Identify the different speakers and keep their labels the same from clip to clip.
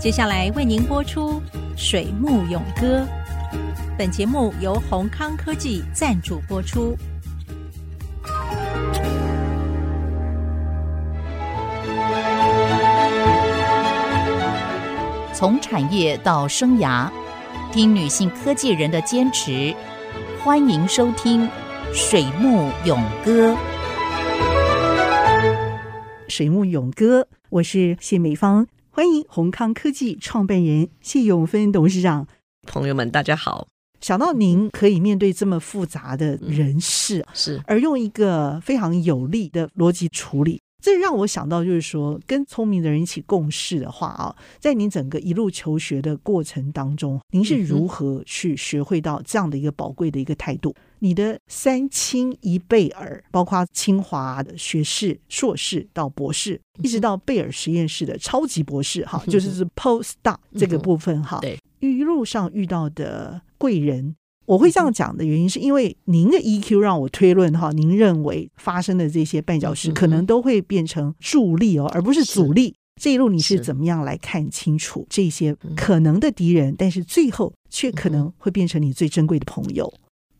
Speaker 1: 接下来为您播出《水木咏歌》。本节目由宏康科技赞助播出。从产业到生涯，听女性科技人的坚持。欢迎收听《水木咏歌》。
Speaker 2: 水木咏歌，我是谢美芳。欢迎宏康科技创办人谢永芬董事长。
Speaker 3: 朋友们，大家好。
Speaker 2: 想到您可以面对这么复杂的人事，
Speaker 3: 是
Speaker 2: 而用一个非常有力的逻辑处理。这让我想到，就是说，跟聪明的人一起共事的话啊，在您整个一路求学的过程当中，您是如何去学会到这样的一个宝贵的一个态度？你的三亲一贝尔，包括清华的学士、硕士到博士，一直到贝尔实验室的超级博士，哈，就是是 postdoc 这个部分，哈，对，一路上遇到的贵人。我会这样讲的原因，是因为您的 EQ 让我推论哈，您认为发生的这些绊脚石可能都会变成助力哦，而不是阻力。这一路你是怎么样来看清楚这些可能的敌人，但是最后却可能会变成你最珍贵的朋友？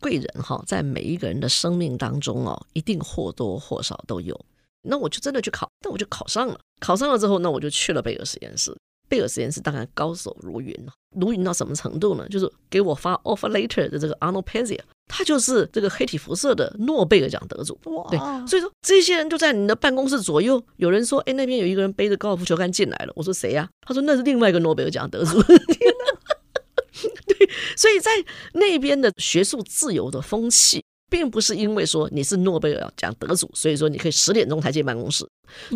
Speaker 3: 贵人哈，在每一个人的生命当中哦，一定或多或少都有。那我就真的去考，那我就考上了。考上了之后，那我就去了贝尔实验室。贝尔实验室当然高手如云，如云到什么程度呢？就是给我发 offer letter 的这个 Arnold Pezia，他就是这个黑体辐射的诺贝尔奖得主。哇！对，所以说这些人就在你的办公室左右。有人说：“哎，那边有一个人背着高尔夫球杆进来了。”我说：“谁呀？”他说：“那是另外一个诺贝尔奖得主。” 对，所以在那边的学术自由的风气，并不是因为说你是诺贝尔奖得主，所以说你可以十点钟才进办公室。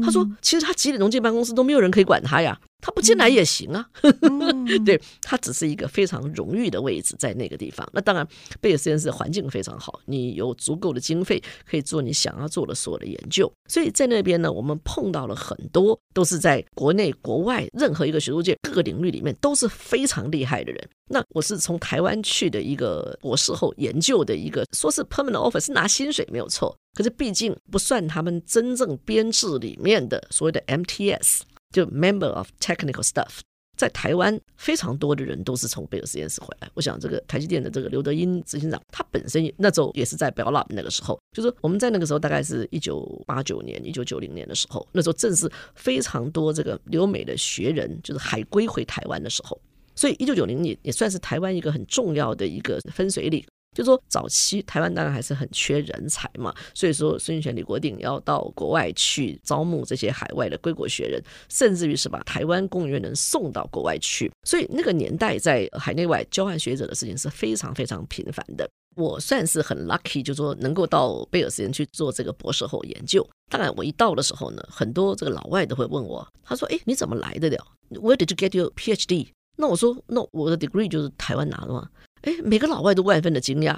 Speaker 3: 他说：“其实他几点钟进办公室都没有人可以管他呀。”他不进来也行啊，嗯、对，他只是一个非常荣誉的位置在那个地方。那当然，贝尔实验室环境非常好，你有足够的经费可以做你想要做的所有的研究。所以在那边呢，我们碰到了很多都是在国内国外任何一个学术界各个领域里面都是非常厉害的人。那我是从台湾去的一个博士后研究的一个，说是 permanent offer 是拿薪水没有错，可是毕竟不算他们真正编制里面的所谓的 MTS。就 member of technical staff，在台湾非常多的人都是从贝尔实验室回来。我想这个台积电的这个刘德音执行长，他本身那时候也是在 Bell Lab 那个时候，就是我们在那个时候大概是一九八九年、一九九零年的时候，那时候正是非常多这个留美的学人就是海归回台湾的时候，所以一九九零年也算是台湾一个很重要的一个分水岭。就说早期台湾当然还是很缺人才嘛，所以说孙运璇、李国鼎要到国外去招募这些海外的归国学人，甚至于是把台湾工研院送到国外去。所以那个年代在海内外交换学者的事情是非常非常频繁的。我算是很 lucky，就说能够到贝尔实验去做这个博士后研究。当然我一到的时候呢，很多这个老外都会问我，他说：“哎，你怎么来的了？Where did you get your PhD？” 那我说：“那我的 degree 就是台湾拿的嘛。”哎，每个老外都万分的惊讶，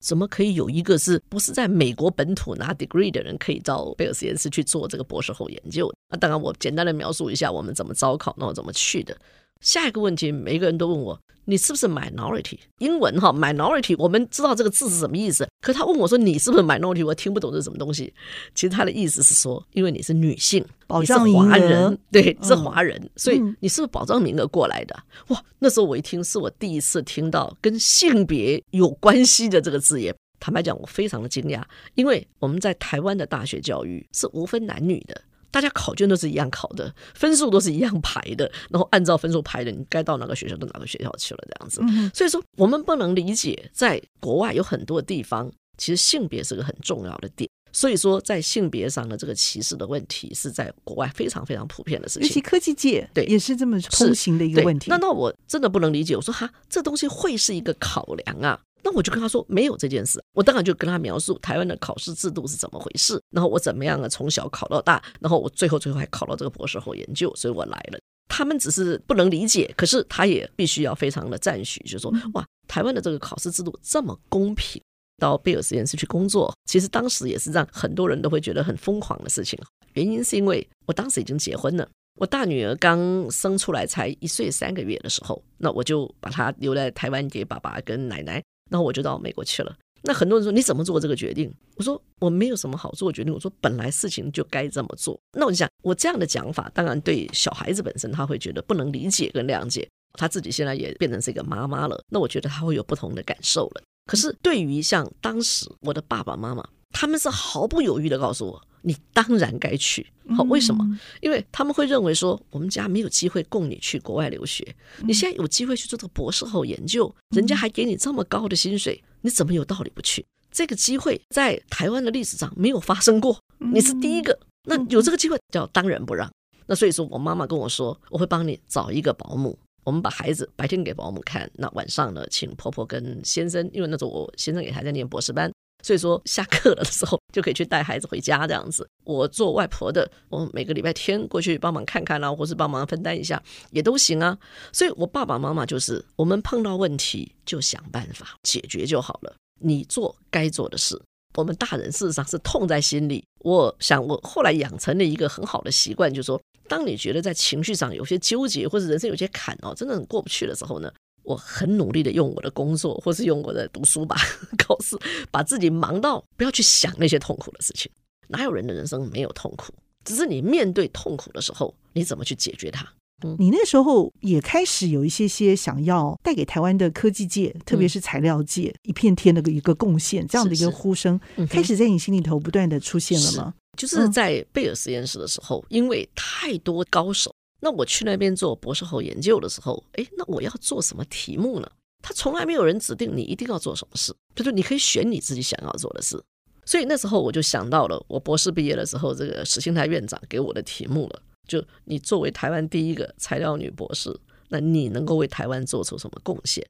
Speaker 3: 怎么可以有一个是不是在美国本土拿 degree 的人可以到贝尔实验室去做这个博士后研究？那当然，我简单的描述一下我们怎么招考，然后怎么去的。下一个问题，每一个人都问我。你是不是 minority？英文哈 minority，我们知道这个字是什么意思。可他问我说，你是不是 minority？我听不懂这是什么东西。其实他的意思是说，因为你是女性，你是华人，对，是华人，所以你是不是保障名额过来的？哇，那时候我一听，是我第一次听到跟性别有关系的这个字眼。坦白讲，我非常的惊讶，因为我们在台湾的大学教育是无分男女的。大家考卷都是一样考的，分数都是一样排的，然后按照分数排的，你该到哪个学校到哪个学校去了，这样子。所以说，我们不能理解，在国外有很多地方，其实性别是个很重要的点。所以说，在性别上的这个歧视的问题，是在国外非常非常普遍的事情。尤其
Speaker 2: 科技界，对，也是这么通行的一个问题。
Speaker 3: 那那我真的不能理解，我说哈，这东西会是一个考量啊？那我就跟他说没有这件事，我当然就跟他描述台湾的考试制度是怎么回事，然后我怎么样啊，从小考到大，然后我最后最后还考到这个博士后研究，所以我来了。他们只是不能理解，可是他也必须要非常的赞许，就是说哇，台湾的这个考试制度这么公平。到贝尔实验室去工作，其实当时也是让很多人都会觉得很疯狂的事情。原因是因为我当时已经结婚了，我大女儿刚生出来才一岁三个月的时候，那我就把她留在台湾给爸爸跟奶奶。然后我就到美国去了，那很多人说你怎么做这个决定？我说我没有什么好做决定。我说本来事情就该这么做。那我就想，我这样的讲法，当然对小孩子本身他会觉得不能理解跟谅解。他自己现在也变成是一个妈妈了，那我觉得他会有不同的感受了。可是对于像当时我的爸爸妈妈，他们是毫不犹豫地告诉我，你当然该去。好，为什么？因为他们会认为说，我们家没有机会供你去国外留学，你现在有机会去做这个博士后研究，人家还给你这么高的薪水，你怎么有道理不去？这个机会在台湾的历史上没有发生过，你是第一个。那有这个机会叫当仁不让。那所以说我妈妈跟我说，我会帮你找一个保姆，我们把孩子白天给保姆看，那晚上呢，请婆婆跟先生，因为那时候我先生也还在念博士班。所以说，下课了的时候就可以去带孩子回家这样子。我做外婆的，我每个礼拜天过去帮忙看看啊，或是帮忙分担一下也都行啊。所以，我爸爸妈妈就是我们碰到问题就想办法解决就好了。你做该做的事。我们大人事实上是痛在心里。我想，我后来养成了一个很好的习惯，就是说，当你觉得在情绪上有些纠结，或者人生有些坎哦，真的很过不去的时候呢。我很努力的用我的工作，或是用我的读书吧，考试，把自己忙到不要去想那些痛苦的事情。哪有人的人生没有痛苦？只是你面对痛苦的时候，你怎么去解决它？
Speaker 2: 嗯，你那时候也开始有一些些想要带给台湾的科技界，特别是材料界，嗯，一片天的一个贡献，这样的一个呼声，是是，开始在你心里头不断的出现了吗？
Speaker 3: 就是在贝尔实验室的时候，因为太多高手。那我去那边做博士后研究的时候，哎，那我要做什么题目呢？他从来没有人指定你一定要做什么事，就是你可以选你自己想要做的事。所以那时候我就想到了，我博士毕业的时候，这个史庆台院长给我的题目了，就你作为台湾第一个材料女博士，那你能够为台湾做出什么贡献？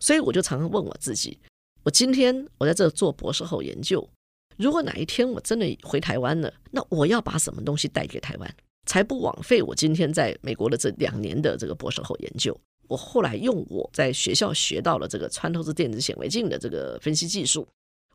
Speaker 3: 所以我就常常问我自己，我今天我在这做博士后研究，如果哪一天我真的回台湾了，那我要把什么东西带给台湾？才不枉费我今天在美国的这两年的这个博士后研究。我后来用我在学校学到了这个穿透式电子显微镜的这个分析技术，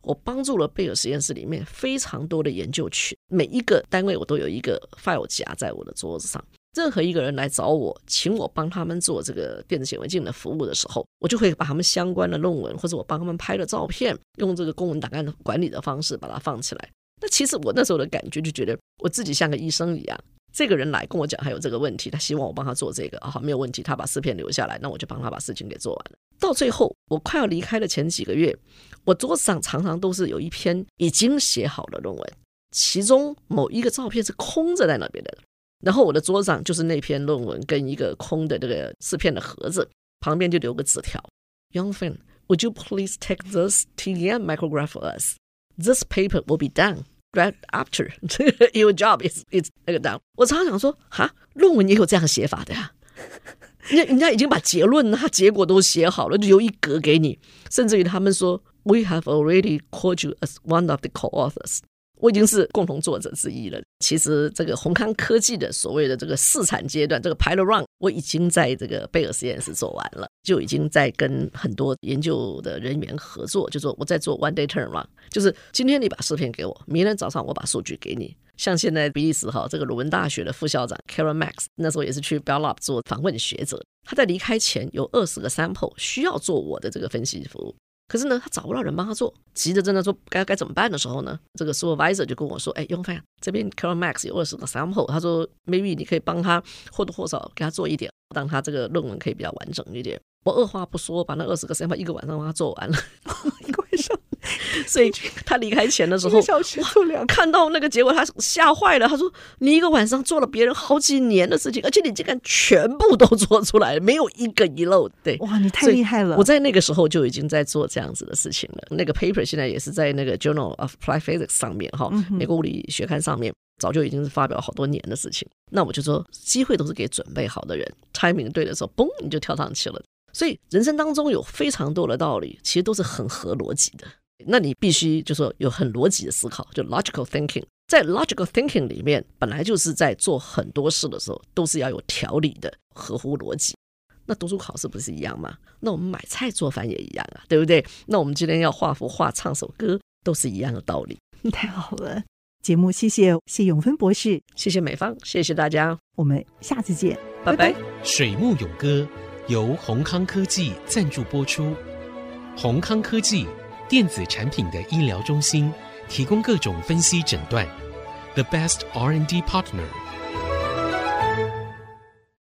Speaker 3: 我帮助了贝尔实验室里面非常多的研究群，每一个单位我都有一个 file 夹在我的桌子上。任何一个人来找我，请我帮他们做这个电子显微镜的服务的时候，我就会把他们相关的论文或者我帮他们拍的照片，用这个公文档案的管理的方式把它放起来。那其实我那时候的感觉就觉得我自己像个医生一样。这个人来跟我讲，还有这个问题，他希望我帮他做这个啊，好，没有问题，他把试片留下来，那我就帮他把事情给做完了。到最后，我快要离开的前几个月，我桌子上常常都是有一篇已经写好的论文，其中某一个照片是空着在那边的，然后我的桌上就是那篇论文跟一个空的这个试片的盒子，旁边就留个纸条：Young friend, would you please take this TEM micrograph for us? This paper will be done. Right after your job is is 那个 done，我常常想说，哈，论文也有这样写法的呀？人家人家已经把结论啊结果都写好了，就留一格给你，甚至于他们说，We have already called you as one of the co-authors。我已经是共同作者之一了。其实这个宏康科技的所谓的这个试产阶段，这个 pilot run，我已经在这个贝尔实验室做完了，就已经在跟很多研究的人员合作，就说我在做 one day turnaround，就是今天你把视频给我，明天早上我把数据给你。像现在比利时哈这个鲁文大学的副校长 Karen Max，那时候也是去 Bell Lab 做访问学者，他在离开前有二十个 sample 需要做我的这个分析服务。可是呢，他找不到人帮他做，急着正在说该该怎么办的时候呢，这个 supervisor 就跟我说：“哎，永凡这边 Carol Max 有二十个 sample，他说 maybe 你可以帮他或多或少给他做一点，让他这个论文可以比较完整一点。”我二话不说，把那二十个 sample 一个晚上帮他做完了，所以他离开前的时候，看到那个结果，他吓坏了。他说：“你一个晚上做了别人好几年的事情，而且你竟然全部都做出来了，没有一个遗漏。”对，
Speaker 2: 哇，你太厉害了！
Speaker 3: 我在那个时候就已经在做这样子的事情了。那个 paper 现在也是在那个 Journal of Applied Physics 上面，哈，美国物理学刊上面，早就已经是发表好多年的事情。那我就说，机会都是给准备好的人，timing 对的时候，嘣，你就跳上去了。所以人生当中有非常多的道理，其实都是很合逻辑的。那你必须就说有很逻辑的思考，就 logical thinking。在 logical thinking 里面，本来就是在做很多事的时候，都是要有条理的，合乎逻辑。那读书考试不是一样吗？那我们买菜做饭也一样啊，对不对？那我们今天要画幅画、唱首歌，都是一样的道理。
Speaker 2: 太好了，节目谢谢谢永芬博士，
Speaker 3: 谢谢美方，谢谢大家，
Speaker 2: 我们下次见，
Speaker 3: 拜拜。
Speaker 4: 水木咏歌由宏康科技赞助播出，宏康科技。电子产品的医疗中心，提供各种分析诊断。The best R&D partner